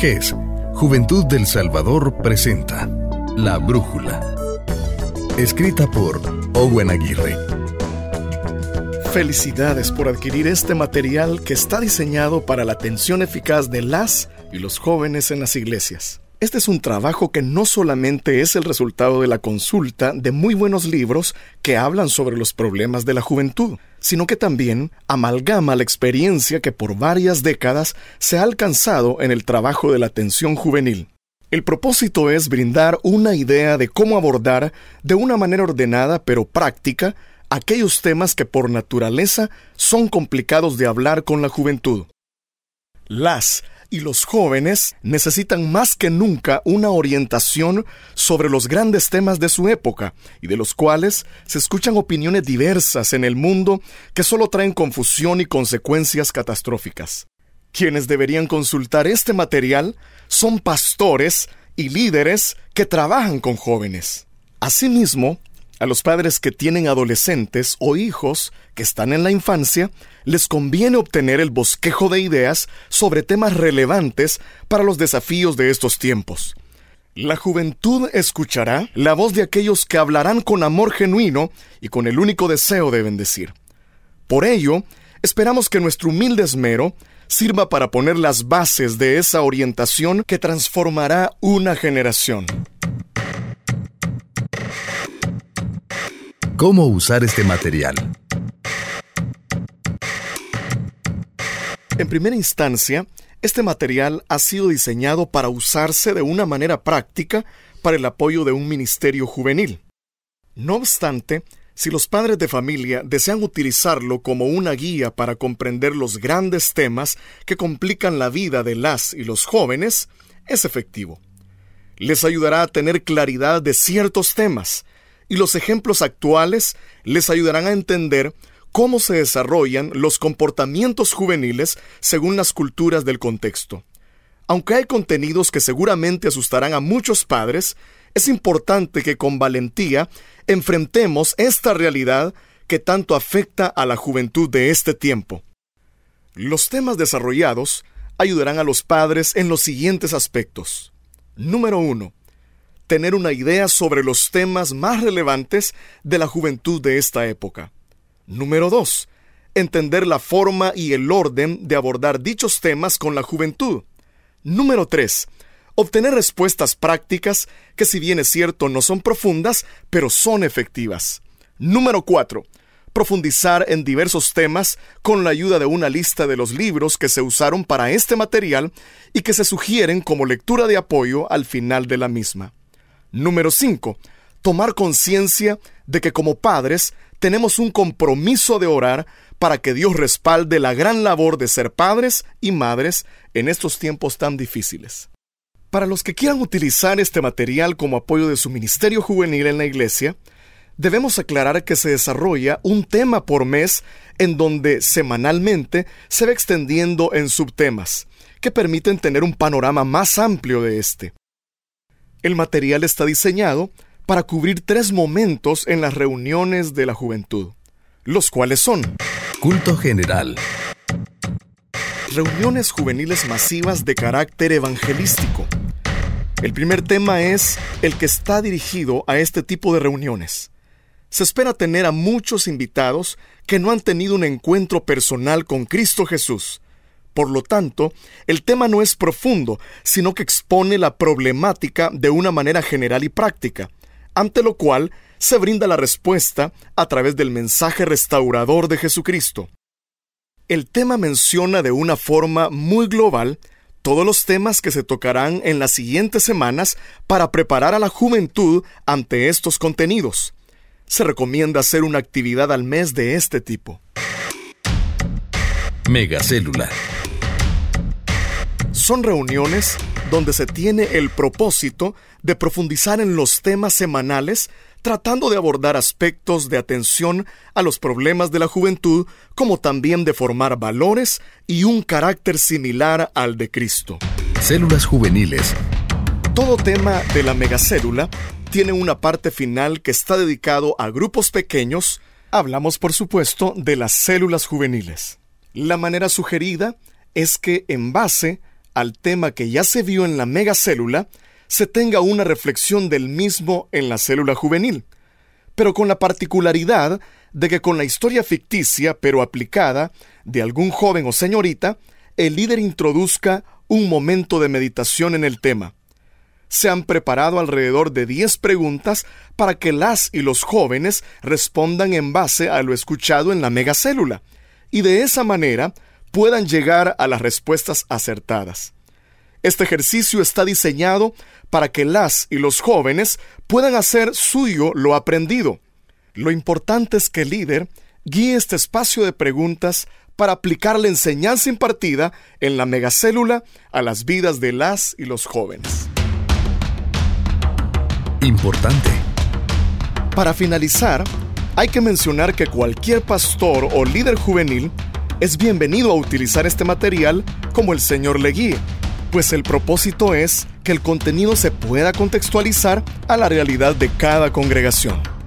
GES, Juventud del Salvador presenta La Brújula. Escrita por Owen Aguirre. Felicidades por adquirir este material que está diseñado para la atención eficaz de las y los jóvenes en las iglesias. Este es un trabajo que no solamente es el resultado de la consulta de muy buenos libros que hablan sobre los problemas de la juventud, sino que también amalgama la experiencia que por varias décadas se ha alcanzado en el trabajo de la atención juvenil. El propósito es brindar una idea de cómo abordar de una manera ordenada pero práctica aquellos temas que por naturaleza son complicados de hablar con la juventud. Las y los jóvenes necesitan más que nunca una orientación sobre los grandes temas de su época y de los cuales se escuchan opiniones diversas en el mundo que solo traen confusión y consecuencias catastróficas. Quienes deberían consultar este material son pastores y líderes que trabajan con jóvenes. Asimismo, a los padres que tienen adolescentes o hijos que están en la infancia, les conviene obtener el bosquejo de ideas sobre temas relevantes para los desafíos de estos tiempos. La juventud escuchará la voz de aquellos que hablarán con amor genuino y con el único deseo de bendecir. Por ello, esperamos que nuestro humilde esmero sirva para poner las bases de esa orientación que transformará una generación. ¿Cómo usar este material? En primera instancia, este material ha sido diseñado para usarse de una manera práctica para el apoyo de un ministerio juvenil. No obstante, si los padres de familia desean utilizarlo como una guía para comprender los grandes temas que complican la vida de las y los jóvenes, es efectivo. Les ayudará a tener claridad de ciertos temas, y los ejemplos actuales les ayudarán a entender cómo se desarrollan los comportamientos juveniles según las culturas del contexto. Aunque hay contenidos que seguramente asustarán a muchos padres, es importante que con valentía enfrentemos esta realidad que tanto afecta a la juventud de este tiempo. Los temas desarrollados ayudarán a los padres en los siguientes aspectos. Número 1 tener una idea sobre los temas más relevantes de la juventud de esta época. Número 2. Entender la forma y el orden de abordar dichos temas con la juventud. Número 3. Obtener respuestas prácticas que si bien es cierto no son profundas, pero son efectivas. Número 4. Profundizar en diversos temas con la ayuda de una lista de los libros que se usaron para este material y que se sugieren como lectura de apoyo al final de la misma. Número 5. Tomar conciencia de que como padres tenemos un compromiso de orar para que Dios respalde la gran labor de ser padres y madres en estos tiempos tan difíciles. Para los que quieran utilizar este material como apoyo de su ministerio juvenil en la iglesia, debemos aclarar que se desarrolla un tema por mes en donde semanalmente se va extendiendo en subtemas, que permiten tener un panorama más amplio de este. El material está diseñado para cubrir tres momentos en las reuniones de la juventud, los cuales son Culto general. Reuniones juveniles masivas de carácter evangelístico. El primer tema es el que está dirigido a este tipo de reuniones. Se espera tener a muchos invitados que no han tenido un encuentro personal con Cristo Jesús, por lo tanto, el tema no es profundo, sino que expone la problemática de una manera general y práctica, ante lo cual se brinda la respuesta a través del mensaje restaurador de Jesucristo. El tema menciona de una forma muy global todos los temas que se tocarán en las siguientes semanas para preparar a la juventud ante estos contenidos. Se recomienda hacer una actividad al mes de este tipo. Megacélula son reuniones donde se tiene el propósito de profundizar en los temas semanales tratando de abordar aspectos de atención a los problemas de la juventud, como también de formar valores y un carácter similar al de Cristo. Células juveniles. Todo tema de la megacélula tiene una parte final que está dedicado a grupos pequeños. Hablamos, por supuesto, de las células juveniles. La manera sugerida es que en base al tema que ya se vio en la megacélula, se tenga una reflexión del mismo en la célula juvenil, pero con la particularidad de que con la historia ficticia, pero aplicada, de algún joven o señorita, el líder introduzca un momento de meditación en el tema. Se han preparado alrededor de 10 preguntas para que las y los jóvenes respondan en base a lo escuchado en la megacélula, y de esa manera puedan llegar a las respuestas acertadas. Este ejercicio está diseñado para que las y los jóvenes puedan hacer suyo lo aprendido. Lo importante es que el líder guíe este espacio de preguntas para aplicar la enseñanza impartida en la megacélula a las vidas de las y los jóvenes. Importante. Para finalizar, hay que mencionar que cualquier pastor o líder juvenil es bienvenido a utilizar este material como el Señor le guíe, pues el propósito es que el contenido se pueda contextualizar a la realidad de cada congregación.